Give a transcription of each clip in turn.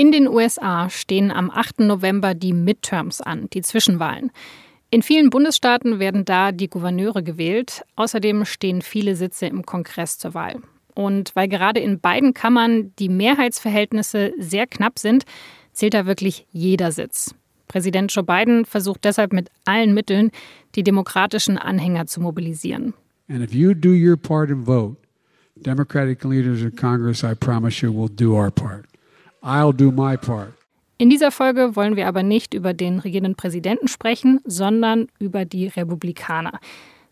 In den USA stehen am 8. November die Midterms an, die Zwischenwahlen. In vielen Bundesstaaten werden da die Gouverneure gewählt. Außerdem stehen viele Sitze im Kongress zur Wahl. Und weil gerade in beiden Kammern die Mehrheitsverhältnisse sehr knapp sind, zählt da wirklich jeder Sitz. Präsident Joe Biden versucht deshalb mit allen Mitteln, die demokratischen Anhänger zu mobilisieren. And if you do your part and vote, Democratic leaders in Congress, I promise you, will do our part. I'll do my part. In dieser Folge wollen wir aber nicht über den regierenden Präsidenten sprechen, sondern über die Republikaner.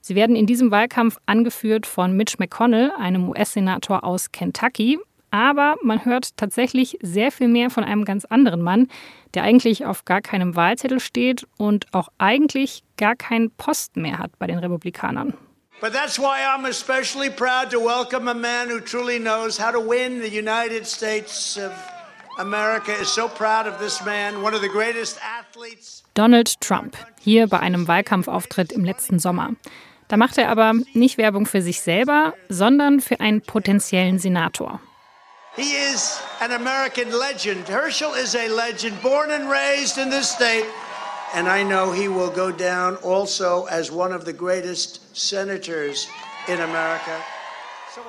Sie werden in diesem Wahlkampf angeführt von Mitch McConnell, einem US-Senator aus Kentucky. Aber man hört tatsächlich sehr viel mehr von einem ganz anderen Mann, der eigentlich auf gar keinem Wahlzettel steht und auch eigentlich gar keinen Posten mehr hat bei den Republikanern. But that's why I'm especially proud to welcome a man who truly knows how to win the United States of America is so proud of this man, one of the greatest athletes. Donald Trump, hier bei einem Wahlkampfauftritt im letzten Sommer. Da macht er aber nicht Werbung für sich selber, sondern für einen potenziellen Senator. He is an American legend. Herschel is a legend, born and raised in this state. And I know he will go down also as one of the greatest senators in America.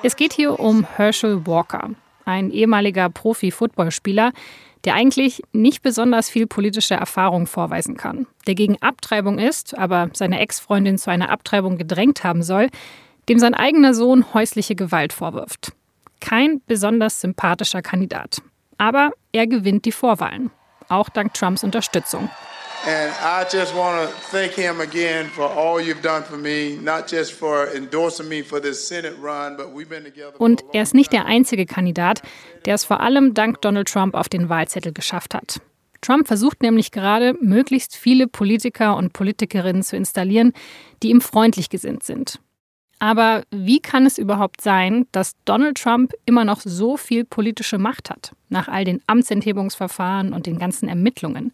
Es geht hier um Herschel Walker ein ehemaliger Profi-Footballspieler, der eigentlich nicht besonders viel politische Erfahrung vorweisen kann, der gegen Abtreibung ist, aber seine Ex-Freundin zu einer Abtreibung gedrängt haben soll, dem sein eigener Sohn häusliche Gewalt vorwirft. Kein besonders sympathischer Kandidat. Aber er gewinnt die Vorwahlen, auch dank Trumps Unterstützung. And I just want to thank him again for all you've done for me, not just for endorsing me for this Senate run, but we've been together. Und er ist nicht der einzige Kandidat, der es vor allem dank Donald Trump auf den Wahlzettel geschafft hat. Trump versucht nämlich gerade, möglichst viele Politiker und Politikerinnen zu installieren, die ihm freundlich gesinnt sind. Aber wie kann es überhaupt sein, dass Donald Trump immer noch so viel politische Macht hat, nach all den Amtsenthebungsverfahren und den ganzen Ermittlungen?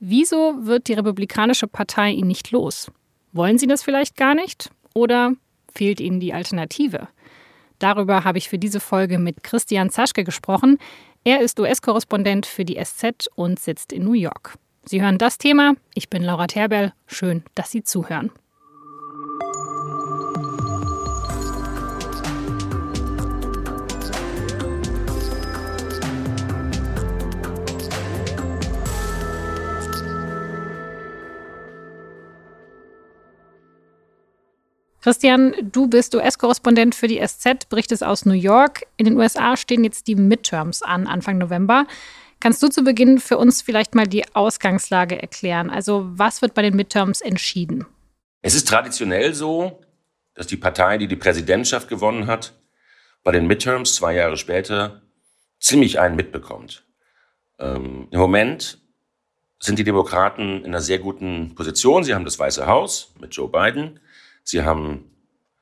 Wieso wird die Republikanische Partei ihn nicht los? Wollen sie das vielleicht gar nicht? Oder fehlt ihnen die Alternative? Darüber habe ich für diese Folge mit Christian Zaschke gesprochen. Er ist US-Korrespondent für die SZ und sitzt in New York. Sie hören das Thema. Ich bin Laura Terberl. Schön, dass Sie zuhören. Christian, du bist US-Korrespondent für die SZ, berichtest aus New York. In den USA stehen jetzt die Midterms an, Anfang November. Kannst du zu Beginn für uns vielleicht mal die Ausgangslage erklären? Also was wird bei den Midterms entschieden? Es ist traditionell so, dass die Partei, die die Präsidentschaft gewonnen hat, bei den Midterms zwei Jahre später ziemlich einen mitbekommt. Ähm, Im Moment sind die Demokraten in einer sehr guten Position. Sie haben das Weiße Haus mit Joe Biden. Sie haben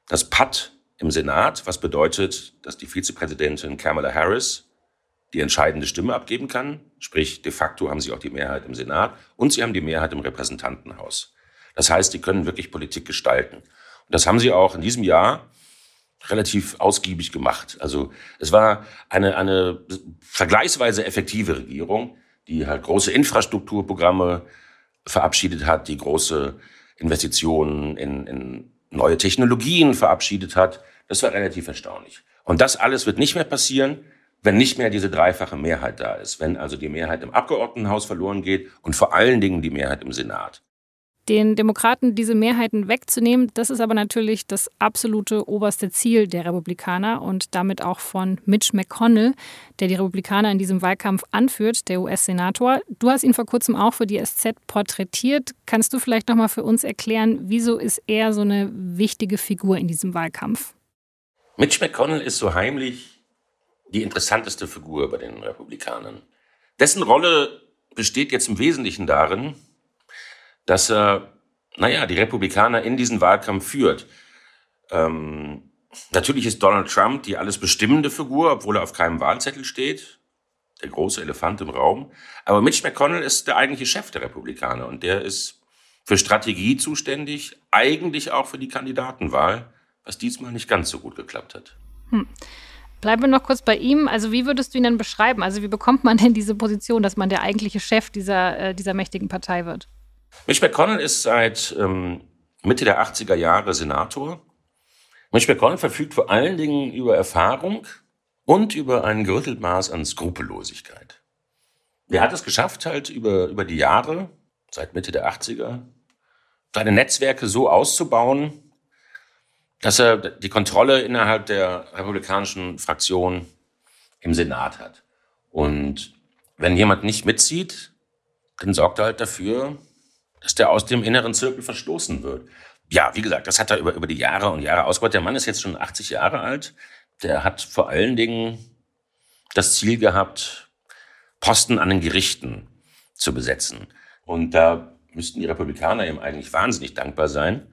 das Patt im Senat, was bedeutet, dass die Vizepräsidentin Kamala Harris die entscheidende Stimme abgeben kann. Sprich, de facto haben sie auch die Mehrheit im Senat und sie haben die Mehrheit im Repräsentantenhaus. Das heißt, sie können wirklich Politik gestalten. Und das haben sie auch in diesem Jahr relativ ausgiebig gemacht. Also es war eine, eine vergleichsweise effektive Regierung, die halt große Infrastrukturprogramme verabschiedet hat, die große Investitionen in, in neue Technologien verabschiedet hat. Das war relativ erstaunlich. Und das alles wird nicht mehr passieren, wenn nicht mehr diese dreifache Mehrheit da ist, wenn also die Mehrheit im Abgeordnetenhaus verloren geht und vor allen Dingen die Mehrheit im Senat den Demokraten diese Mehrheiten wegzunehmen, das ist aber natürlich das absolute oberste Ziel der Republikaner und damit auch von Mitch McConnell, der die Republikaner in diesem Wahlkampf anführt, der US-Senator. Du hast ihn vor kurzem auch für die SZ porträtiert. Kannst du vielleicht noch mal für uns erklären, wieso ist er so eine wichtige Figur in diesem Wahlkampf? Mitch McConnell ist so heimlich die interessanteste Figur bei den Republikanern. Dessen Rolle besteht jetzt im Wesentlichen darin, dass er, naja, die Republikaner in diesen Wahlkampf führt. Ähm, natürlich ist Donald Trump die alles bestimmende Figur, obwohl er auf keinem Wahlzettel steht. Der große Elefant im Raum. Aber Mitch McConnell ist der eigentliche Chef der Republikaner und der ist für Strategie zuständig, eigentlich auch für die Kandidatenwahl, was diesmal nicht ganz so gut geklappt hat. Hm. Bleiben wir noch kurz bei ihm. Also wie würdest du ihn denn beschreiben? Also wie bekommt man denn diese Position, dass man der eigentliche Chef dieser, äh, dieser mächtigen Partei wird? Mitch McConnell ist seit ähm, Mitte der 80er Jahre Senator. Mitch McConnell verfügt vor allen Dingen über Erfahrung und über ein gerüttelt Maß an Skrupellosigkeit. Er hat es geschafft, halt über, über die Jahre, seit Mitte der 80er, seine Netzwerke so auszubauen, dass er die Kontrolle innerhalb der republikanischen Fraktion im Senat hat. Und wenn jemand nicht mitzieht, dann sorgt er halt dafür, dass der aus dem inneren Zirkel verstoßen wird. Ja, wie gesagt, das hat er über, über die Jahre und Jahre ausgebaut. Der Mann ist jetzt schon 80 Jahre alt. Der hat vor allen Dingen das Ziel gehabt, Posten an den Gerichten zu besetzen. Und da müssten die Republikaner ihm eigentlich wahnsinnig dankbar sein,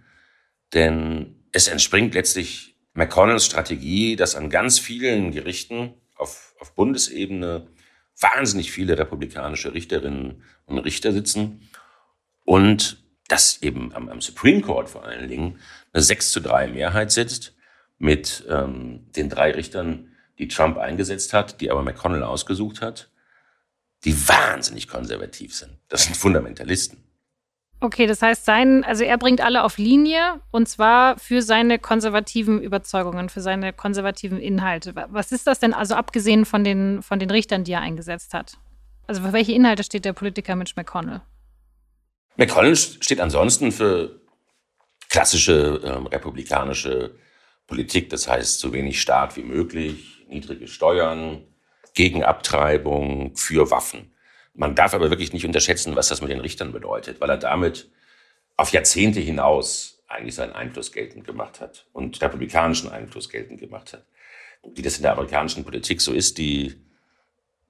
denn es entspringt letztlich McConnells Strategie, dass an ganz vielen Gerichten auf, auf Bundesebene wahnsinnig viele republikanische Richterinnen und Richter sitzen und dass eben am, am Supreme Court vor allen Dingen eine 6 zu 3 Mehrheit sitzt mit ähm, den drei Richtern, die Trump eingesetzt hat, die aber McConnell ausgesucht hat, die wahnsinnig konservativ sind. Das sind Fundamentalisten. Okay, das heißt, sein, also er bringt alle auf Linie und zwar für seine konservativen Überzeugungen, für seine konservativen Inhalte. Was ist das denn, also abgesehen von den, von den Richtern, die er eingesetzt hat? Also für welche Inhalte steht der Politiker Mitch McConnell? McConnell steht ansonsten für klassische ähm, republikanische Politik, das heißt so wenig Staat wie möglich, niedrige Steuern, gegen Abtreibung, für Waffen. Man darf aber wirklich nicht unterschätzen, was das mit den Richtern bedeutet, weil er damit auf Jahrzehnte hinaus eigentlich seinen Einfluss geltend gemacht hat und republikanischen Einfluss geltend gemacht hat. Wie das in der amerikanischen Politik so ist, die,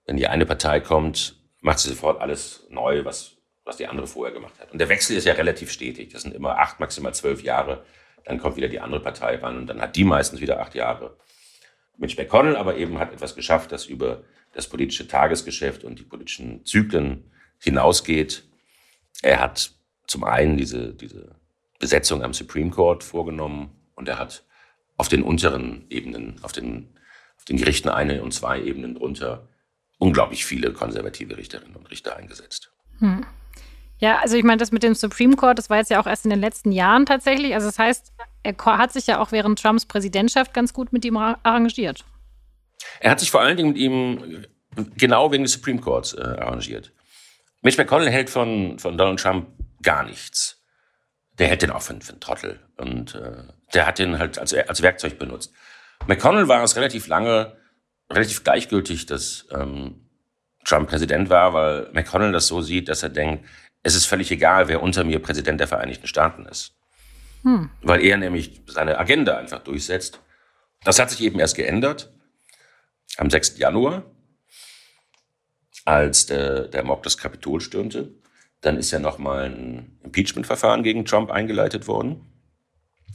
wenn die eine Partei kommt, macht sie sofort alles neu, was, was die andere vorher gemacht hat. Und der Wechsel ist ja relativ stetig. Das sind immer acht, maximal zwölf Jahre. Dann kommt wieder die andere Partei ran und dann hat die meistens wieder acht Jahre. Mitch McConnell aber eben hat etwas geschafft, das über das politische Tagesgeschäft und die politischen Zyklen hinausgeht. Er hat zum einen diese, diese Besetzung am Supreme Court vorgenommen und er hat auf den unteren Ebenen, auf den, auf den Gerichten eine und zwei Ebenen drunter unglaublich viele konservative Richterinnen und Richter eingesetzt. Hm. Ja, also ich meine, das mit dem Supreme Court, das war jetzt ja auch erst in den letzten Jahren tatsächlich. Also das heißt, er hat sich ja auch während Trumps Präsidentschaft ganz gut mit ihm arrangiert. Er hat sich vor allen Dingen mit ihm genau wegen des Supreme Courts äh, arrangiert. Mitch McConnell hält von, von Donald Trump gar nichts. Der hält den auch für, für einen Trottel. Und äh, der hat den halt als, als Werkzeug benutzt. McConnell war es relativ lange, relativ gleichgültig, dass ähm, Trump Präsident war, weil McConnell das so sieht, dass er denkt, es ist völlig egal, wer unter mir Präsident der Vereinigten Staaten ist. Hm. Weil er nämlich seine Agenda einfach durchsetzt. Das hat sich eben erst geändert am 6. Januar, als der, der Mob das Kapitol stürmte. Dann ist ja nochmal ein Impeachment-Verfahren gegen Trump eingeleitet worden.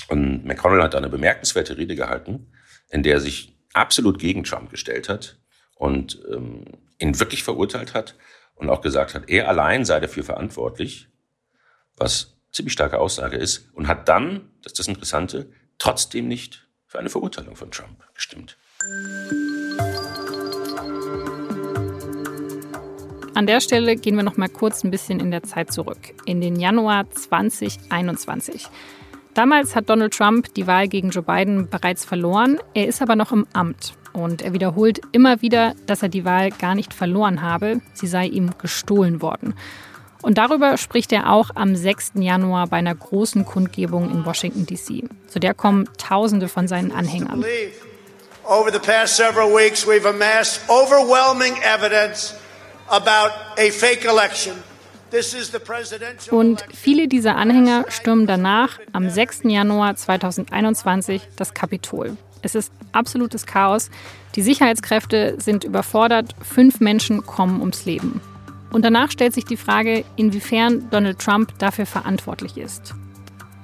Und McConnell hat da eine bemerkenswerte Rede gehalten, in der er sich absolut gegen Trump gestellt hat und ähm, ihn wirklich verurteilt hat und auch gesagt hat, er allein sei dafür verantwortlich, was ziemlich starke Aussage ist, und hat dann, das ist das Interessante, trotzdem nicht für eine Verurteilung von Trump gestimmt. An der Stelle gehen wir noch mal kurz ein bisschen in der Zeit zurück, in den Januar 2021. Damals hat Donald Trump die Wahl gegen Joe Biden bereits verloren. Er ist aber noch im Amt und er wiederholt immer wieder, dass er die Wahl gar nicht verloren habe, sie sei ihm gestohlen worden. Und darüber spricht er auch am 6. Januar bei einer großen Kundgebung in Washington, D.C. Zu der kommen Tausende von seinen Anhängern. Over the past several weeks, we've amassed overwhelming evidence about a fake election. Und viele dieser Anhänger stürmen danach am 6. Januar 2021 das Kapitol. Es ist absolutes Chaos. Die Sicherheitskräfte sind überfordert. Fünf Menschen kommen ums Leben. Und danach stellt sich die Frage, inwiefern Donald Trump dafür verantwortlich ist.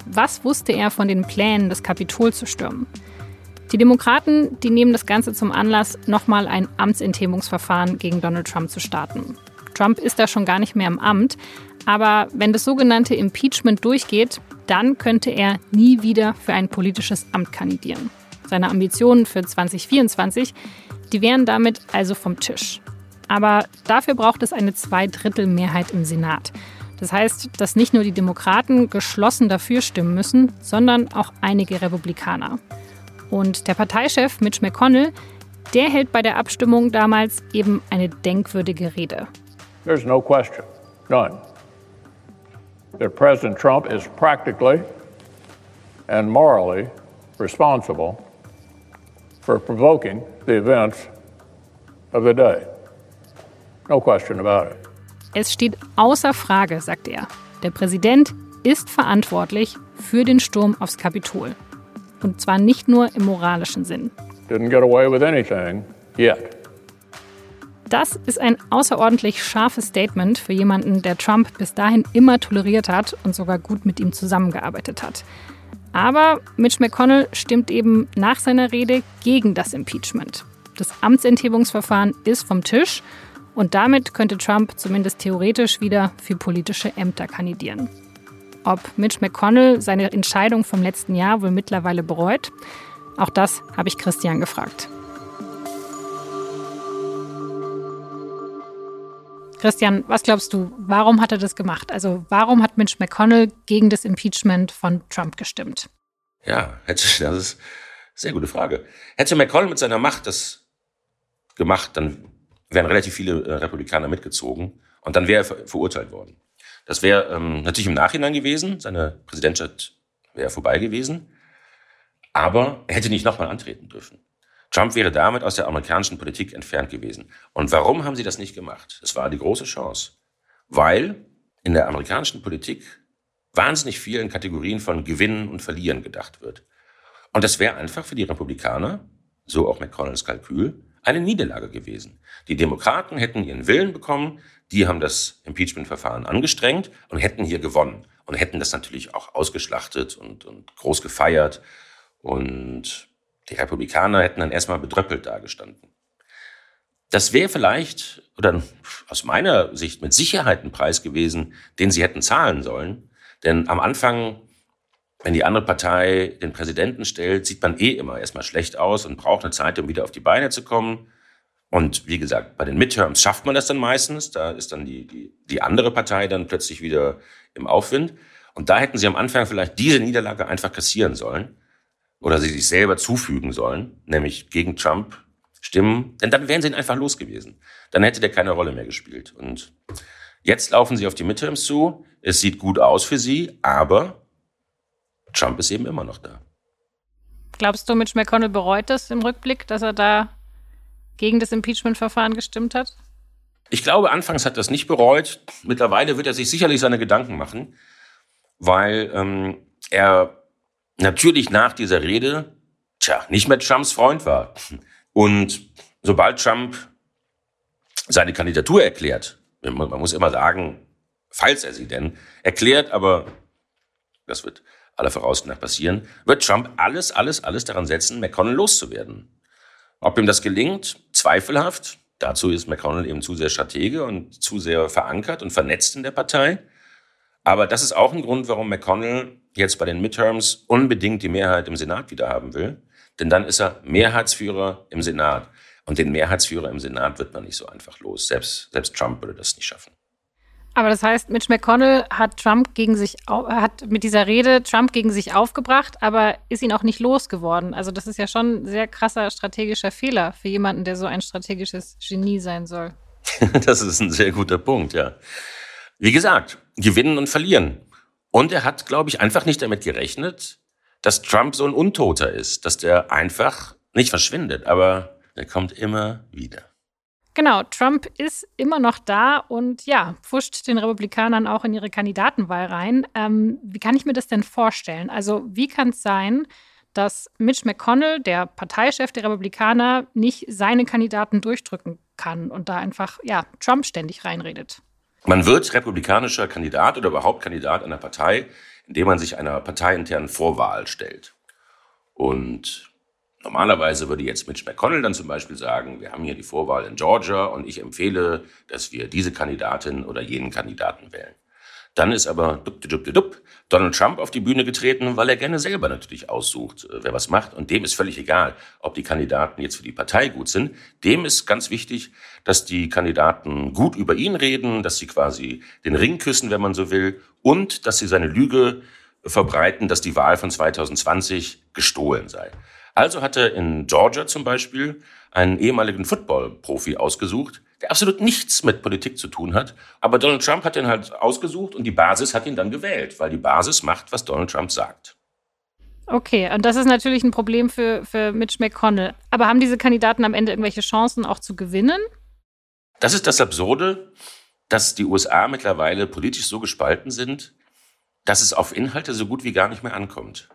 Was wusste er von den Plänen, das Kapitol zu stürmen? Die Demokraten, die nehmen das Ganze zum Anlass, nochmal ein Amtsenthebungsverfahren gegen Donald Trump zu starten. Trump ist da schon gar nicht mehr im Amt, aber wenn das sogenannte Impeachment durchgeht, dann könnte er nie wieder für ein politisches Amt kandidieren. Seine Ambitionen für 2024, die wären damit also vom Tisch. Aber dafür braucht es eine Zweidrittelmehrheit im Senat. Das heißt, dass nicht nur die Demokraten geschlossen dafür stimmen müssen, sondern auch einige Republikaner. Und der Parteichef Mitch McConnell, der hält bei der Abstimmung damals eben eine denkwürdige Rede. There's no question, none, that President Trump is practically and morally responsible for provoking the events of the day. No question about it. Es steht außer Frage, sagt er. Der Präsident ist verantwortlich für den Sturm aufs Kapitol. Und zwar nicht nur im moralischen Sinn. Didn't get away with anything yet. Das ist ein außerordentlich scharfes Statement für jemanden, der Trump bis dahin immer toleriert hat und sogar gut mit ihm zusammengearbeitet hat. Aber Mitch McConnell stimmt eben nach seiner Rede gegen das Impeachment. Das Amtsenthebungsverfahren ist vom Tisch und damit könnte Trump zumindest theoretisch wieder für politische Ämter kandidieren. Ob Mitch McConnell seine Entscheidung vom letzten Jahr wohl mittlerweile bereut, auch das habe ich Christian gefragt. Christian, was glaubst du, warum hat er das gemacht? Also warum hat Mitch McConnell gegen das Impeachment von Trump gestimmt? Ja, das ist eine sehr gute Frage. Hätte McConnell mit seiner Macht das gemacht, dann wären relativ viele äh, Republikaner mitgezogen und dann wäre er verurteilt worden. Das wäre ähm, natürlich im Nachhinein gewesen, seine Präsidentschaft wäre vorbei gewesen, aber er hätte nicht nochmal antreten dürfen. Trump wäre damit aus der amerikanischen Politik entfernt gewesen. Und warum haben sie das nicht gemacht? Es war die große Chance. Weil in der amerikanischen Politik wahnsinnig viel in Kategorien von Gewinnen und Verlieren gedacht wird. Und das wäre einfach für die Republikaner, so auch McConnells Kalkül, eine Niederlage gewesen. Die Demokraten hätten ihren Willen bekommen, die haben das Impeachment-Verfahren angestrengt und hätten hier gewonnen und hätten das natürlich auch ausgeschlachtet und, und groß gefeiert. Und die Republikaner hätten dann erstmal bedröppelt dagestanden. Das wäre vielleicht, oder aus meiner Sicht mit Sicherheit ein Preis gewesen, den sie hätten zahlen sollen. Denn am Anfang wenn die andere Partei den Präsidenten stellt, sieht man eh immer erstmal schlecht aus und braucht eine Zeit, um wieder auf die Beine zu kommen. Und wie gesagt, bei den Midterms schafft man das dann meistens. Da ist dann die, die, die andere Partei dann plötzlich wieder im Aufwind. Und da hätten sie am Anfang vielleicht diese Niederlage einfach kassieren sollen oder sie sich selber zufügen sollen, nämlich gegen Trump stimmen. Denn dann wären sie ihn einfach los gewesen. Dann hätte der keine Rolle mehr gespielt. Und jetzt laufen sie auf die Midterms zu. Es sieht gut aus für sie, aber Trump ist eben immer noch da. Glaubst du, Mitch McConnell bereut das im Rückblick, dass er da gegen das Impeachment-Verfahren gestimmt hat? Ich glaube, anfangs hat er es nicht bereut. Mittlerweile wird er sich sicherlich seine Gedanken machen, weil ähm, er natürlich nach dieser Rede, tja, nicht mehr Trumps Freund war. Und sobald Trump seine Kandidatur erklärt, man muss immer sagen, falls er sie denn erklärt, aber das wird aller Voraussicht nach passieren, wird Trump alles, alles, alles daran setzen, McConnell loszuwerden. Ob ihm das gelingt, zweifelhaft. Dazu ist McConnell eben zu sehr Stratege und zu sehr verankert und vernetzt in der Partei. Aber das ist auch ein Grund, warum McConnell jetzt bei den Midterms unbedingt die Mehrheit im Senat wieder haben will. Denn dann ist er Mehrheitsführer im Senat. Und den Mehrheitsführer im Senat wird man nicht so einfach los. Selbst, selbst Trump würde das nicht schaffen. Aber das heißt, Mitch McConnell hat Trump gegen sich hat mit dieser Rede Trump gegen sich aufgebracht, aber ist ihn auch nicht losgeworden. Also das ist ja schon ein sehr krasser strategischer Fehler für jemanden, der so ein strategisches Genie sein soll. das ist ein sehr guter Punkt, ja. Wie gesagt, gewinnen und verlieren. Und er hat, glaube ich, einfach nicht damit gerechnet, dass Trump so ein Untoter ist, dass der einfach nicht verschwindet, aber er kommt immer wieder. Genau, Trump ist immer noch da und ja, pfuscht den Republikanern auch in ihre Kandidatenwahl rein. Ähm, wie kann ich mir das denn vorstellen? Also, wie kann es sein, dass Mitch McConnell, der Parteichef der Republikaner, nicht seine Kandidaten durchdrücken kann und da einfach, ja, Trump ständig reinredet? Man wird republikanischer Kandidat oder überhaupt Kandidat einer Partei, indem man sich einer parteiinternen Vorwahl stellt. Und Normalerweise würde jetzt Mitch McConnell dann zum Beispiel sagen, wir haben hier die Vorwahl in Georgia und ich empfehle, dass wir diese Kandidatin oder jenen Kandidaten wählen. Dann ist aber dup, dup, dup, Donald Trump auf die Bühne getreten, weil er gerne selber natürlich aussucht, äh, wer was macht. Und dem ist völlig egal, ob die Kandidaten jetzt für die Partei gut sind. Dem ist ganz wichtig, dass die Kandidaten gut über ihn reden, dass sie quasi den Ring küssen, wenn man so will, und dass sie seine Lüge verbreiten, dass die Wahl von 2020 gestohlen sei. Also hat er in Georgia zum Beispiel einen ehemaligen Football-Profi ausgesucht, der absolut nichts mit Politik zu tun hat. Aber Donald Trump hat ihn halt ausgesucht und die Basis hat ihn dann gewählt, weil die Basis macht, was Donald Trump sagt. Okay, und das ist natürlich ein Problem für, für Mitch McConnell. Aber haben diese Kandidaten am Ende irgendwelche Chancen auch zu gewinnen? Das ist das Absurde, dass die USA mittlerweile politisch so gespalten sind, dass es auf Inhalte so gut wie gar nicht mehr ankommt.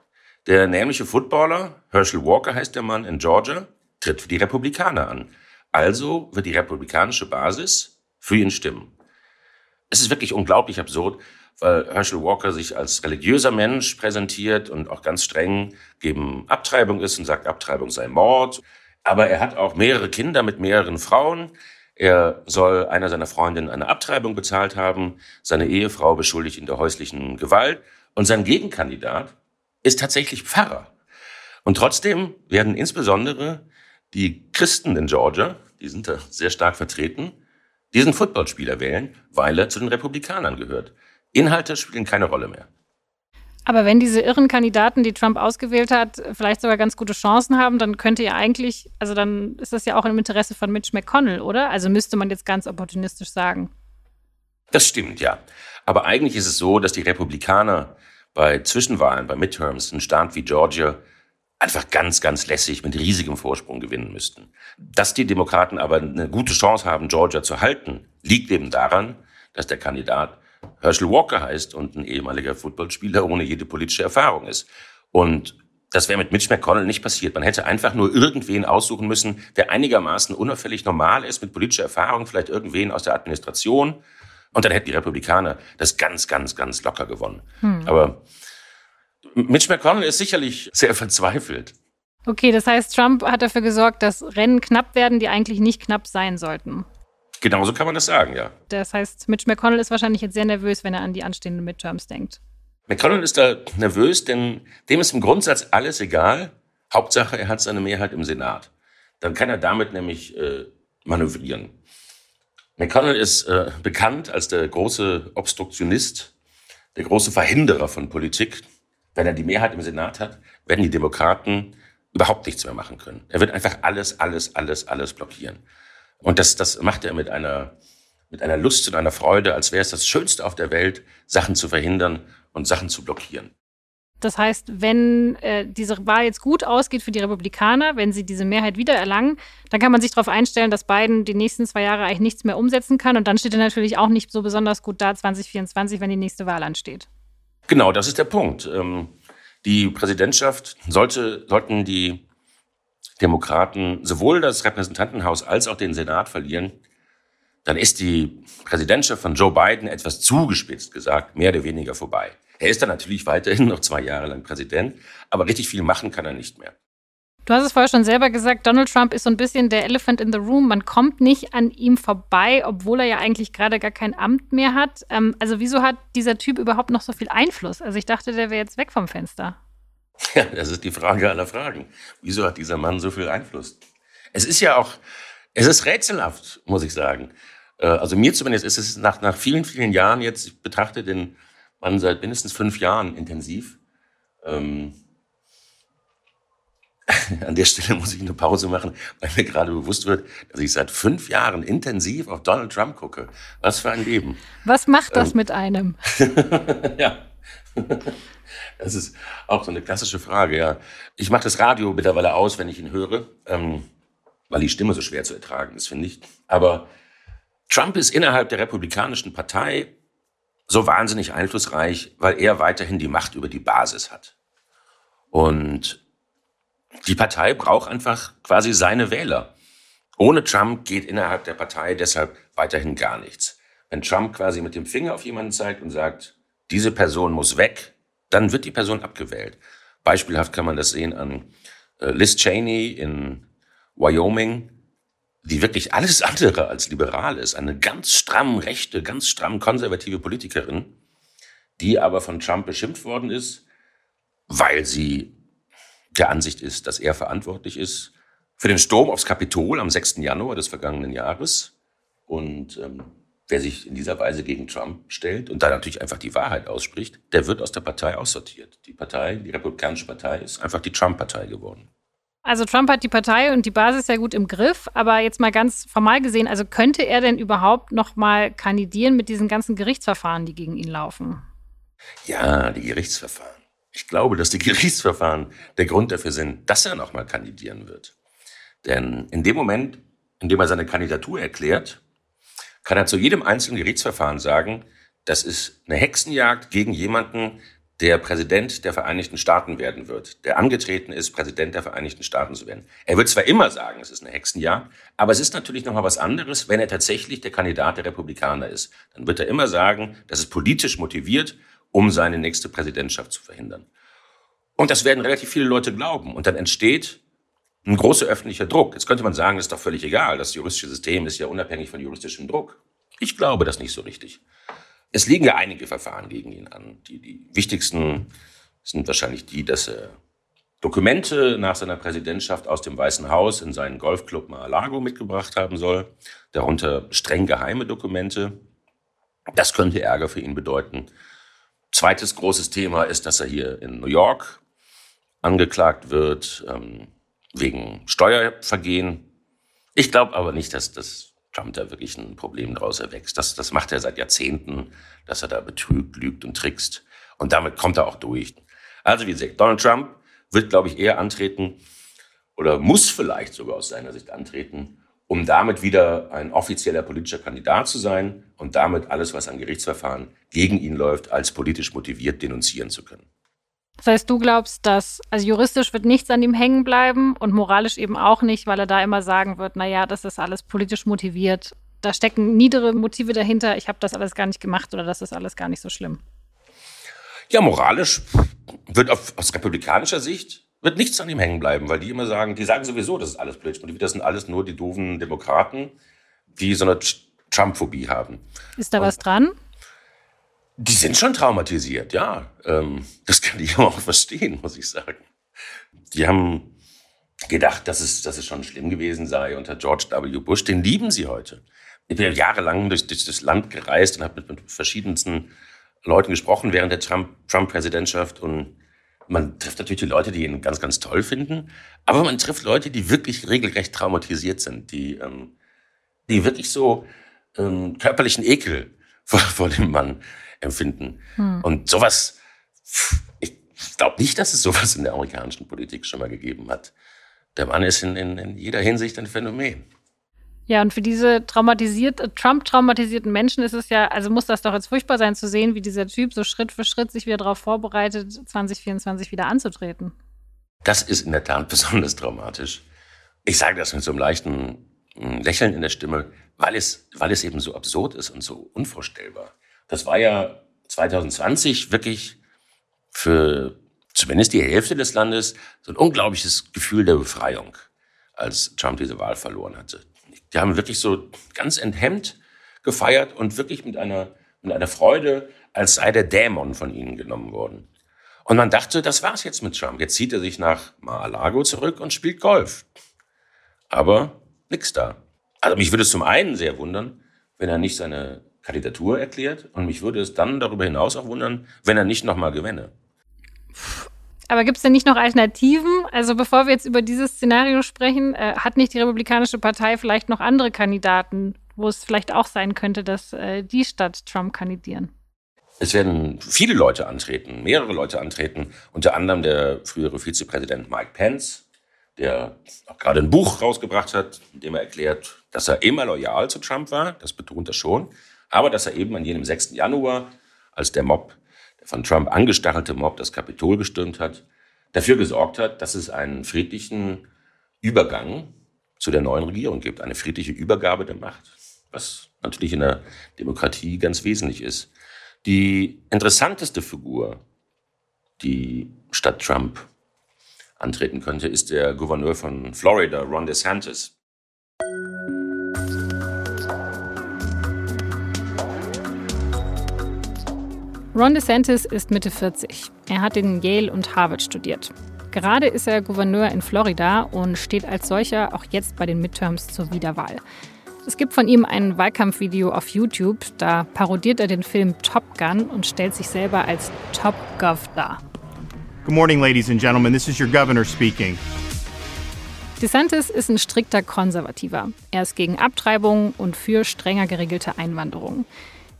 Der nämliche Footballer, Herschel Walker heißt der Mann in Georgia, tritt für die Republikaner an. Also wird die republikanische Basis für ihn stimmen. Es ist wirklich unglaublich absurd, weil Herschel Walker sich als religiöser Mensch präsentiert und auch ganz streng gegen Abtreibung ist und sagt, Abtreibung sei Mord. Aber er hat auch mehrere Kinder mit mehreren Frauen. Er soll einer seiner Freundinnen eine Abtreibung bezahlt haben. Seine Ehefrau beschuldigt ihn der häuslichen Gewalt. Und sein Gegenkandidat ist tatsächlich Pfarrer. Und trotzdem werden insbesondere die Christen in Georgia, die sind da sehr stark vertreten, diesen Footballspieler wählen, weil er zu den Republikanern gehört. Inhalte spielen keine Rolle mehr. Aber wenn diese irren Kandidaten, die Trump ausgewählt hat, vielleicht sogar ganz gute Chancen haben, dann könnte ja eigentlich, also dann ist das ja auch im Interesse von Mitch McConnell, oder? Also müsste man jetzt ganz opportunistisch sagen. Das stimmt, ja. Aber eigentlich ist es so, dass die Republikaner bei Zwischenwahlen, bei Midterms, einen Staat wie Georgia einfach ganz, ganz lässig mit riesigem Vorsprung gewinnen müssten. Dass die Demokraten aber eine gute Chance haben, Georgia zu halten, liegt eben daran, dass der Kandidat Herschel Walker heißt und ein ehemaliger Footballspieler ohne jede politische Erfahrung ist. Und das wäre mit Mitch McConnell nicht passiert. Man hätte einfach nur irgendwen aussuchen müssen, der einigermaßen unauffällig normal ist, mit politischer Erfahrung, vielleicht irgendwen aus der Administration. Und dann hätten die Republikaner das ganz, ganz, ganz locker gewonnen. Hm. Aber Mitch McConnell ist sicherlich sehr verzweifelt. Okay, das heißt, Trump hat dafür gesorgt, dass Rennen knapp werden, die eigentlich nicht knapp sein sollten. Genauso kann man das sagen, ja. Das heißt, Mitch McConnell ist wahrscheinlich jetzt sehr nervös, wenn er an die anstehenden Midterms denkt. McConnell ist da nervös, denn dem ist im Grundsatz alles egal. Hauptsache, er hat seine Mehrheit im Senat. Dann kann er damit nämlich äh, manövrieren. McConnell ist äh, bekannt als der große Obstruktionist, der große Verhinderer von Politik. Wenn er die Mehrheit im Senat hat, werden die Demokraten überhaupt nichts mehr machen können. Er wird einfach alles, alles, alles, alles blockieren. Und das, das macht er mit einer, mit einer Lust und einer Freude, als wäre es das Schönste auf der Welt, Sachen zu verhindern und Sachen zu blockieren. Das heißt, wenn äh, diese Wahl jetzt gut ausgeht für die Republikaner, wenn sie diese Mehrheit wieder erlangen, dann kann man sich darauf einstellen, dass Biden die nächsten zwei Jahre eigentlich nichts mehr umsetzen kann. Und dann steht er natürlich auch nicht so besonders gut da 2024, wenn die nächste Wahl ansteht. Genau, das ist der Punkt. Ähm, die Präsidentschaft sollte, sollten die Demokraten sowohl das Repräsentantenhaus als auch den Senat verlieren, dann ist die Präsidentschaft von Joe Biden etwas zugespitzt gesagt, mehr oder weniger vorbei. Er ist dann natürlich weiterhin noch zwei Jahre lang Präsident, aber richtig viel machen kann er nicht mehr. Du hast es vorher schon selber gesagt, Donald Trump ist so ein bisschen der Elephant in the Room. Man kommt nicht an ihm vorbei, obwohl er ja eigentlich gerade gar kein Amt mehr hat. Ähm, also wieso hat dieser Typ überhaupt noch so viel Einfluss? Also ich dachte, der wäre jetzt weg vom Fenster. Ja, das ist die Frage aller Fragen. Wieso hat dieser Mann so viel Einfluss? Es ist ja auch, es ist rätselhaft, muss ich sagen. Äh, also mir zumindest ist es nach, nach vielen, vielen Jahren jetzt, ich betrachte den Mann seit mindestens fünf Jahren intensiv. Ähm, an der Stelle muss ich eine Pause machen, weil mir gerade bewusst wird, dass ich seit fünf Jahren intensiv auf Donald Trump gucke. Was für ein Leben. Was macht das ähm, mit einem? ja. Das ist auch so eine klassische Frage, ja. Ich mache das Radio mittlerweile aus, wenn ich ihn höre, ähm, weil die Stimme so schwer zu ertragen ist, finde ich. Aber Trump ist innerhalb der Republikanischen Partei so wahnsinnig einflussreich, weil er weiterhin die Macht über die Basis hat. Und die Partei braucht einfach quasi seine Wähler. Ohne Trump geht innerhalb der Partei deshalb weiterhin gar nichts. Wenn Trump quasi mit dem Finger auf jemanden zeigt und sagt, diese Person muss weg, dann wird die Person abgewählt. Beispielhaft kann man das sehen an äh, Liz Cheney in Wyoming, die wirklich alles andere als liberal ist, eine ganz stramm rechte, ganz stramm konservative Politikerin, die aber von Trump beschimpft worden ist, weil sie der Ansicht ist, dass er verantwortlich ist für den Sturm aufs Kapitol am 6. Januar des vergangenen Jahres. Und ähm, wer sich in dieser Weise gegen Trump stellt und da natürlich einfach die Wahrheit ausspricht, der wird aus der Partei aussortiert. Die Partei, die Republikanische Partei, ist einfach die Trump-Partei geworden. Also Trump hat die Partei und die Basis ja gut im Griff, aber jetzt mal ganz formal gesehen, also könnte er denn überhaupt noch mal kandidieren mit diesen ganzen Gerichtsverfahren, die gegen ihn laufen? Ja, die Gerichtsverfahren. Ich glaube, dass die Gerichtsverfahren der Grund dafür sind, dass er noch mal kandidieren wird. Denn in dem Moment, in dem er seine Kandidatur erklärt, kann er zu jedem einzelnen Gerichtsverfahren sagen, das ist eine Hexenjagd gegen jemanden, der Präsident der Vereinigten Staaten werden wird, der angetreten ist, Präsident der Vereinigten Staaten zu werden. Er wird zwar immer sagen, es ist eine Hexenjagd, aber es ist natürlich noch mal was anderes, wenn er tatsächlich der Kandidat der Republikaner ist. Dann wird er immer sagen, das ist politisch motiviert, um seine nächste Präsidentschaft zu verhindern. Und das werden relativ viele Leute glauben. Und dann entsteht ein großer öffentlicher Druck. Jetzt könnte man sagen, das ist doch völlig egal. Das juristische System ist ja unabhängig von juristischem Druck. Ich glaube das nicht so richtig. Es liegen ja einige Verfahren gegen ihn an. Die, die wichtigsten sind wahrscheinlich die, dass er Dokumente nach seiner Präsidentschaft aus dem Weißen Haus in seinen Golfclub Mar-a-Lago mitgebracht haben soll, darunter streng geheime Dokumente. Das könnte Ärger für ihn bedeuten. Zweites großes Thema ist, dass er hier in New York angeklagt wird ähm, wegen Steuervergehen. Ich glaube aber nicht, dass das Trump da wirklich ein Problem daraus erwächst. Das, das macht er seit Jahrzehnten, dass er da betrügt, lügt und trickst. Und damit kommt er auch durch. Also wie gesagt, Donald Trump wird, glaube ich, eher antreten oder muss vielleicht sogar aus seiner Sicht antreten, um damit wieder ein offizieller politischer Kandidat zu sein und damit alles, was an Gerichtsverfahren gegen ihn läuft, als politisch motiviert denunzieren zu können. Das heißt, du glaubst, dass, also juristisch wird nichts an ihm hängen bleiben und moralisch eben auch nicht, weil er da immer sagen wird, naja, das ist alles politisch motiviert. Da stecken niedere Motive dahinter, ich habe das alles gar nicht gemacht oder das ist alles gar nicht so schlimm. Ja, moralisch wird auf, aus republikanischer Sicht wird nichts an ihm hängen bleiben, weil die immer sagen, die sagen sowieso, das ist alles politisch motiviert, das sind alles nur die doofen Demokraten, die so eine Trump-Phobie haben. Ist da und was dran? Die sind schon traumatisiert, ja. Ähm, das kann ich auch verstehen, muss ich sagen. Die haben gedacht, dass es, dass es schon schlimm gewesen sei unter George W. Bush. Den lieben sie heute. Ich bin ja jahrelang durch, durch das Land gereist und habe mit, mit verschiedensten Leuten gesprochen während der Trump-Präsidentschaft. Trump und man trifft natürlich die Leute, die ihn ganz, ganz toll finden. Aber man trifft Leute, die wirklich regelrecht traumatisiert sind, die, ähm, die wirklich so ähm, körperlichen Ekel vor, vor dem Mann empfinden. Hm. Und sowas, ich glaube nicht, dass es sowas in der amerikanischen Politik schon mal gegeben hat. Der Mann ist in, in, in jeder Hinsicht ein Phänomen. Ja, und für diese traumatisiert, Trump-traumatisierten Menschen ist es ja, also muss das doch jetzt furchtbar sein zu sehen, wie dieser Typ so Schritt für Schritt sich wieder darauf vorbereitet, 2024 wieder anzutreten. Das ist in der Tat besonders dramatisch. Ich sage das mit so einem leichten hm, Lächeln in der Stimme, weil es, weil es eben so absurd ist und so unvorstellbar. Das war ja 2020 wirklich für zumindest die Hälfte des Landes so ein unglaubliches Gefühl der Befreiung, als Trump diese Wahl verloren hatte. Die haben wirklich so ganz enthemmt gefeiert und wirklich mit einer, mit einer Freude, als sei der Dämon von ihnen genommen worden. Und man dachte, das war's jetzt mit Trump. Jetzt zieht er sich nach Mar-a-Lago zurück und spielt Golf. Aber nix da. Also mich würde es zum einen sehr wundern, wenn er nicht seine Kandidatur erklärt. Und mich würde es dann darüber hinaus auch wundern, wenn er nicht nochmal gewinne. Aber gibt es denn nicht noch Alternativen? Also bevor wir jetzt über dieses Szenario sprechen, äh, hat nicht die Republikanische Partei vielleicht noch andere Kandidaten, wo es vielleicht auch sein könnte, dass äh, die statt Trump kandidieren? Es werden viele Leute antreten, mehrere Leute antreten, unter anderem der frühere Vizepräsident Mike Pence, der auch gerade ein Buch rausgebracht hat, in dem er erklärt, dass er immer loyal zu Trump war, das betont er schon, aber dass er eben an jenem 6. Januar, als der Mob, der von Trump angestachelte Mob das Kapitol gestürmt hat, dafür gesorgt hat, dass es einen friedlichen Übergang zu der neuen Regierung gibt, eine friedliche Übergabe der Macht, was natürlich in der Demokratie ganz wesentlich ist. Die interessanteste Figur, die statt Trump antreten könnte, ist der Gouverneur von Florida, Ron DeSantis. Ron DeSantis ist Mitte 40. Er hat in Yale und Harvard studiert. Gerade ist er Gouverneur in Florida und steht als solcher auch jetzt bei den Midterms zur Wiederwahl. Es gibt von ihm ein Wahlkampfvideo auf YouTube, da parodiert er den Film Top Gun und stellt sich selber als Top Gov dar. Good morning, ladies and gentlemen. This is your governor speaking. DeSantis ist ein strikter Konservativer. Er ist gegen Abtreibung und für strenger geregelte Einwanderung.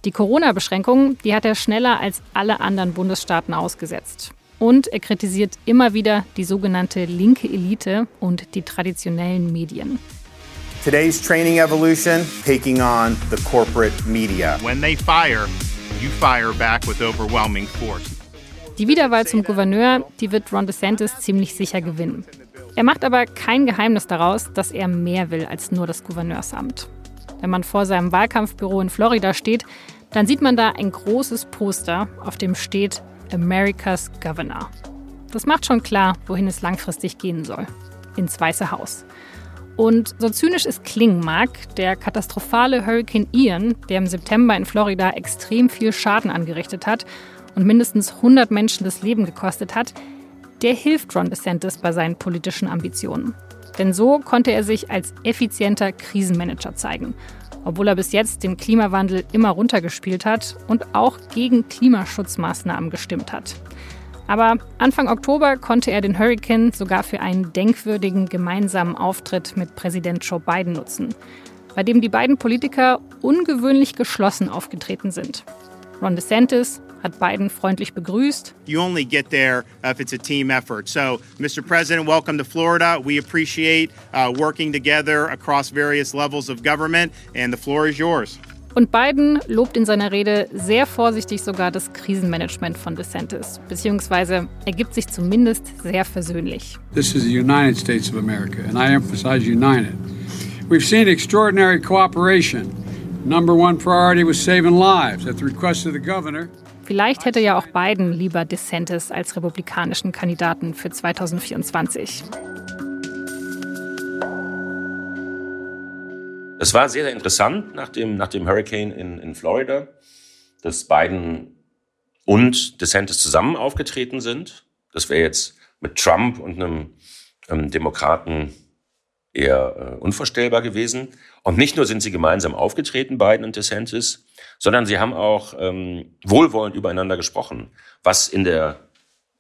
Die Corona-Beschränkungen, die hat er schneller als alle anderen Bundesstaaten ausgesetzt. Und er kritisiert immer wieder die sogenannte linke Elite und die traditionellen Medien. Today's training evolution taking on the corporate media. When they fire, you fire back with overwhelming force. Die Wiederwahl zum Gouverneur, die wird Ron DeSantis ziemlich sicher gewinnen. Er macht aber kein Geheimnis daraus, dass er mehr will als nur das Gouverneursamt. Wenn man vor seinem Wahlkampfbüro in Florida steht, dann sieht man da ein großes Poster, auf dem steht America's Governor. Das macht schon klar, wohin es langfristig gehen soll. Ins Weiße Haus. Und so zynisch es klingen mag, der katastrophale Hurricane Ian, der im September in Florida extrem viel Schaden angerichtet hat und mindestens 100 Menschen das Leben gekostet hat, der hilft Ron DeSantis bei seinen politischen Ambitionen. Denn so konnte er sich als effizienter Krisenmanager zeigen, obwohl er bis jetzt den Klimawandel immer runtergespielt hat und auch gegen Klimaschutzmaßnahmen gestimmt hat. Aber Anfang Oktober konnte er den Hurricane sogar für einen denkwürdigen gemeinsamen Auftritt mit Präsident Joe Biden nutzen, bei dem die beiden Politiker ungewöhnlich geschlossen aufgetreten sind. Ron DeSantis hat Biden freundlich begrüßt. You only get there if it's a team effort. So, Mr. President, welcome to Florida. We appreciate uh, working together across various levels of government, and the floor is yours. Und Biden lobt in seiner Rede sehr vorsichtig sogar das Krisenmanagement von DeSantis, beziehungsweise er gibt sich zumindest sehr versöhnlich. This is the United States of America, and I emphasize united. We've seen extraordinary cooperation. Number one priority was saving lives at the request of the governor. Vielleicht hätte ja auch Biden lieber DeSantis als republikanischen Kandidaten für 2024. Es war sehr, sehr interessant nach dem, nach dem Hurricane in, in Florida, dass Biden und DeSantis zusammen aufgetreten sind. Das wäre jetzt mit Trump und einem ähm, Demokraten eher äh, unvorstellbar gewesen. Und nicht nur sind sie gemeinsam aufgetreten, Biden und DeSantis, sondern sie haben auch ähm, wohlwollend übereinander gesprochen, was in der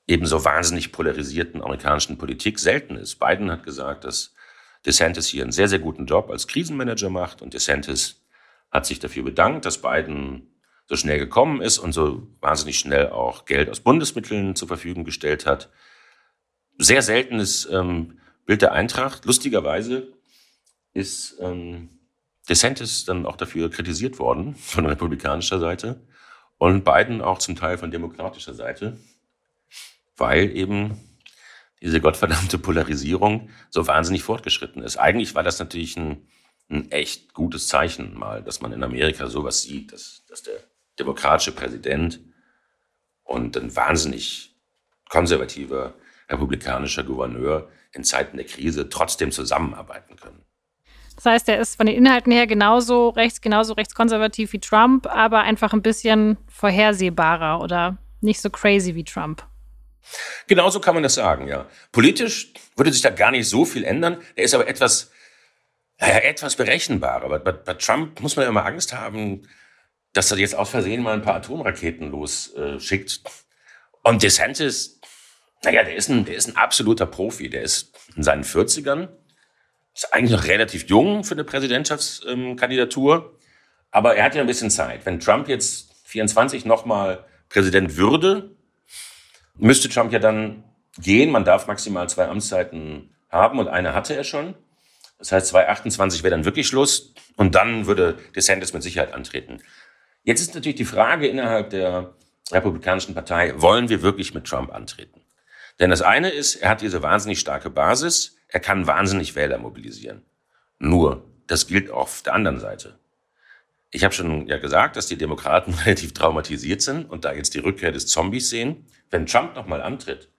ebenso wahnsinnig polarisierten amerikanischen Politik selten ist. Biden hat gesagt, dass DeSantis hier einen sehr, sehr guten Job als Krisenmanager macht und DeSantis hat sich dafür bedankt, dass Biden so schnell gekommen ist und so wahnsinnig schnell auch Geld aus Bundesmitteln zur Verfügung gestellt hat. Sehr seltenes ähm, Bild der Eintracht. Lustigerweise ist ähm, DeSantis dann auch dafür kritisiert worden von republikanischer Seite und Biden auch zum Teil von demokratischer Seite, weil eben diese gottverdammte Polarisierung so wahnsinnig fortgeschritten ist. Eigentlich war das natürlich ein, ein echt gutes Zeichen mal, dass man in Amerika sowas sieht, dass, dass der demokratische Präsident und ein wahnsinnig konservativer republikanischer Gouverneur in Zeiten der Krise trotzdem zusammenarbeiten können. Das heißt, er ist von den Inhalten her genauso rechts, genauso rechtskonservativ wie Trump, aber einfach ein bisschen vorhersehbarer oder nicht so crazy wie Trump. Genauso kann man das sagen, ja. Politisch würde sich da gar nicht so viel ändern. Er ist aber etwas, naja, etwas berechenbarer. Aber bei, bei, Trump muss man ja immer Angst haben, dass er jetzt aus Versehen mal ein paar Atomraketen losschickt. Äh, Und DeSantis, naja, der ist, ein, der ist ein absoluter Profi. Der ist in seinen 40ern, ist eigentlich noch relativ jung für eine Präsidentschaftskandidatur. aber er hat ja ein bisschen Zeit. Wenn Trump jetzt 24 nochmal Präsident würde, müsste Trump ja dann gehen. Man darf maximal zwei Amtszeiten haben und eine hatte er schon. Das heißt, 2028 wäre dann wirklich Schluss und dann würde DeSantis mit Sicherheit antreten. Jetzt ist natürlich die Frage innerhalb der Republikanischen Partei, wollen wir wirklich mit Trump antreten? Denn das eine ist, er hat diese wahnsinnig starke Basis, er kann wahnsinnig Wähler mobilisieren. Nur, das gilt auch auf der anderen Seite. Ich habe schon ja gesagt, dass die Demokraten relativ traumatisiert sind und da jetzt die Rückkehr des Zombies sehen. Wenn Trump nochmal antritt,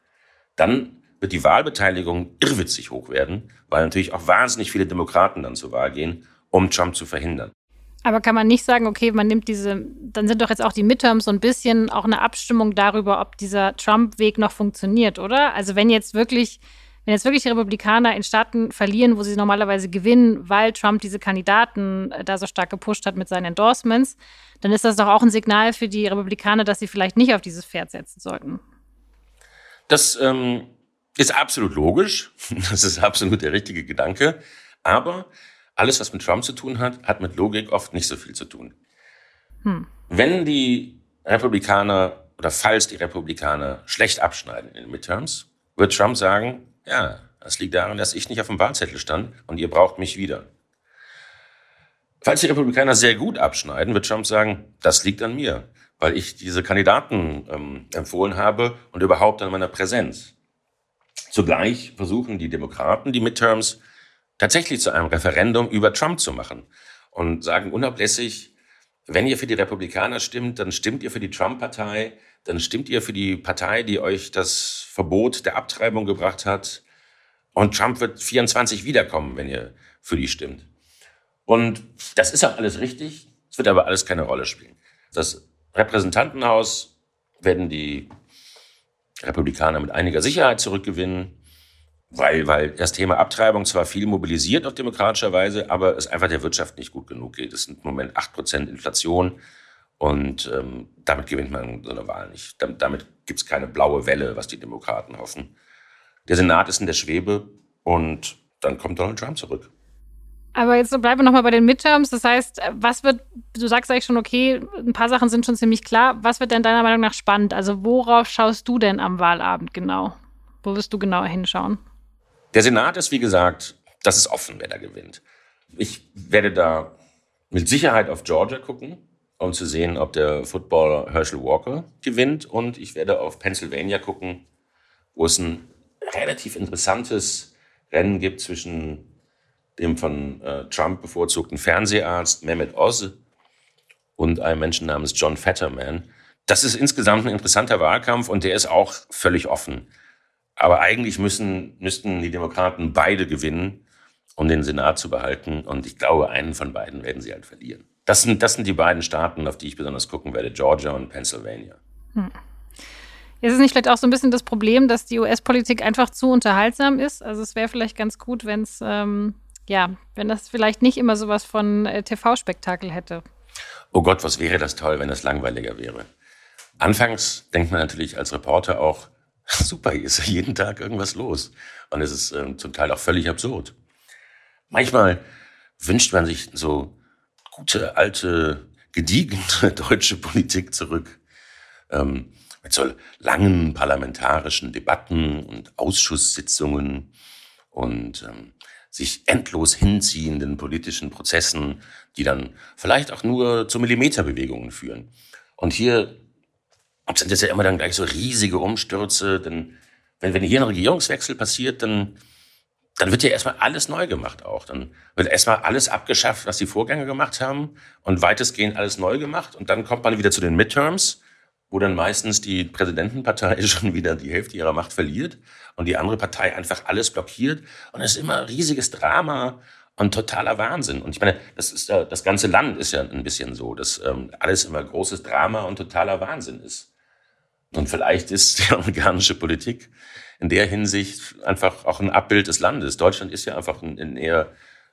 dann wird die Wahlbeteiligung irrwitzig hoch werden, weil natürlich auch wahnsinnig viele Demokraten dann zur Wahl gehen, um Trump zu verhindern. Aber kann man nicht sagen, okay, man nimmt diese, dann sind doch jetzt auch die Midterms so ein bisschen auch eine Abstimmung darüber, ob dieser Trump-Weg noch funktioniert, oder? Also wenn jetzt wirklich, wenn jetzt wirklich die Republikaner in Staaten verlieren, wo sie normalerweise gewinnen, weil Trump diese Kandidaten äh, da so stark gepusht hat mit seinen Endorsements, dann ist das doch auch ein Signal für die Republikaner, dass sie vielleicht nicht auf dieses Pferd setzen sollten. Das ähm, ist absolut logisch. Das ist absolut der richtige Gedanke. Aber alles, was mit Trump zu tun hat, hat mit Logik oft nicht so viel zu tun. Hm. Wenn die Republikaner oder falls die Republikaner schlecht abschneiden in den Midterms, wird Trump sagen, ja, das liegt daran, dass ich nicht auf dem Wahlzettel stand und ihr braucht mich wieder. Falls die Republikaner sehr gut abschneiden, wird Trump sagen, das liegt an mir, weil ich diese Kandidaten ähm, empfohlen habe und überhaupt an meiner Präsenz. Zugleich versuchen die Demokraten die Midterms tatsächlich zu einem Referendum über Trump zu machen und sagen unablässig, wenn ihr für die Republikaner stimmt, dann stimmt ihr für die Trump-Partei, dann stimmt ihr für die Partei, die euch das Verbot der Abtreibung gebracht hat. Und Trump wird 24 wiederkommen, wenn ihr für die stimmt. Und das ist auch alles richtig. Es wird aber alles keine Rolle spielen. Das Repräsentantenhaus werden die Republikaner mit einiger Sicherheit zurückgewinnen weil, weil das Thema Abtreibung zwar viel mobilisiert auf demokratischer Weise, aber es einfach der Wirtschaft nicht gut genug geht. Es sind im Moment acht Prozent Inflation und ähm, damit gewinnt man so eine Wahl nicht. Damit, damit gibt es keine blaue Welle, was die Demokraten hoffen. Der Senat ist in der Schwebe und dann kommt Donald Trump zurück. Aber jetzt bleiben wir nochmal bei den Midterms. Das heißt, was wird, du sagst eigentlich schon, okay, ein paar Sachen sind schon ziemlich klar. Was wird denn deiner Meinung nach spannend? Also worauf schaust du denn am Wahlabend genau? Wo wirst du genauer hinschauen? Der Senat ist, wie gesagt, das ist offen, wer da gewinnt. Ich werde da mit Sicherheit auf Georgia gucken, um zu sehen, ob der Footballer Herschel Walker gewinnt. Und ich werde auf Pennsylvania gucken, wo es ein relativ interessantes Rennen gibt zwischen dem von äh, Trump bevorzugten Fernseharzt Mehmet Oz und einem Menschen namens John Fetterman. Das ist insgesamt ein interessanter Wahlkampf und der ist auch völlig offen. Aber eigentlich müssen, müssten die Demokraten beide gewinnen, um den Senat zu behalten. Und ich glaube, einen von beiden werden sie halt verlieren. Das sind, das sind die beiden Staaten, auf die ich besonders gucken werde, Georgia und Pennsylvania. Hm. Ist es nicht vielleicht auch so ein bisschen das Problem, dass die US-Politik einfach zu unterhaltsam ist? Also es wäre vielleicht ganz gut, wenn es, ähm, ja, wenn das vielleicht nicht immer sowas von äh, TV-Spektakel hätte. Oh Gott, was wäre das toll, wenn das langweiliger wäre. Anfangs denkt man natürlich als Reporter auch, super, hier ist jeden Tag irgendwas los. Und es ist ähm, zum Teil auch völlig absurd. Manchmal wünscht man sich so gute, alte, gediegene deutsche Politik zurück. Ähm, mit so langen parlamentarischen Debatten und Ausschusssitzungen und ähm, sich endlos hinziehenden politischen Prozessen, die dann vielleicht auch nur zu Millimeterbewegungen führen. Und hier sind das ja immer dann gleich so riesige Umstürze. Denn wenn, wenn hier ein Regierungswechsel passiert, dann, dann wird ja erstmal alles neu gemacht auch. Dann wird erstmal alles abgeschafft, was die Vorgänger gemacht haben und weitestgehend alles neu gemacht. Und dann kommt man wieder zu den Midterms, wo dann meistens die Präsidentenpartei schon wieder die Hälfte ihrer Macht verliert und die andere Partei einfach alles blockiert. Und es ist immer riesiges Drama und totaler Wahnsinn. Und ich meine, das ist das ganze Land ist ja ein bisschen so, dass ähm, alles immer großes Drama und totaler Wahnsinn ist. Und vielleicht ist die amerikanische Politik in der Hinsicht einfach auch ein Abbild des Landes. Deutschland ist ja einfach ein, ein eher,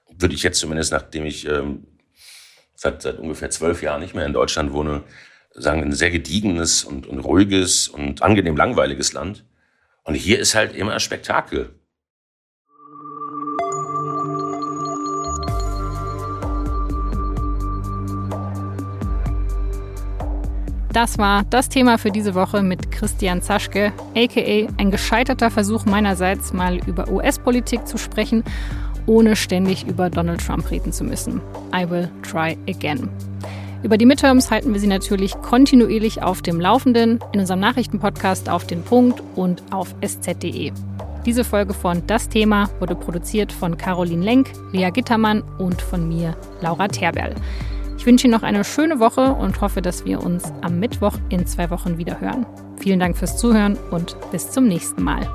würde ich jetzt zumindest, nachdem ich ähm, seit, seit ungefähr zwölf Jahren nicht mehr in Deutschland wohne, sagen, ein sehr gediegenes und, und ruhiges und angenehm langweiliges Land. Und hier ist halt immer Spektakel. Das war das Thema für diese Woche mit Christian Zaschke, aka ein gescheiterter Versuch meinerseits, mal über US-Politik zu sprechen, ohne ständig über Donald Trump reden zu müssen. I will try again. Über die Midterms halten wir Sie natürlich kontinuierlich auf dem Laufenden in unserem Nachrichtenpodcast auf den Punkt und auf sz.de. Diese Folge von Das Thema wurde produziert von Caroline Lenk, Lea Gittermann und von mir, Laura Terberl. Ich wünsche Ihnen noch eine schöne Woche und hoffe, dass wir uns am Mittwoch in zwei Wochen wieder hören. Vielen Dank fürs Zuhören und bis zum nächsten Mal.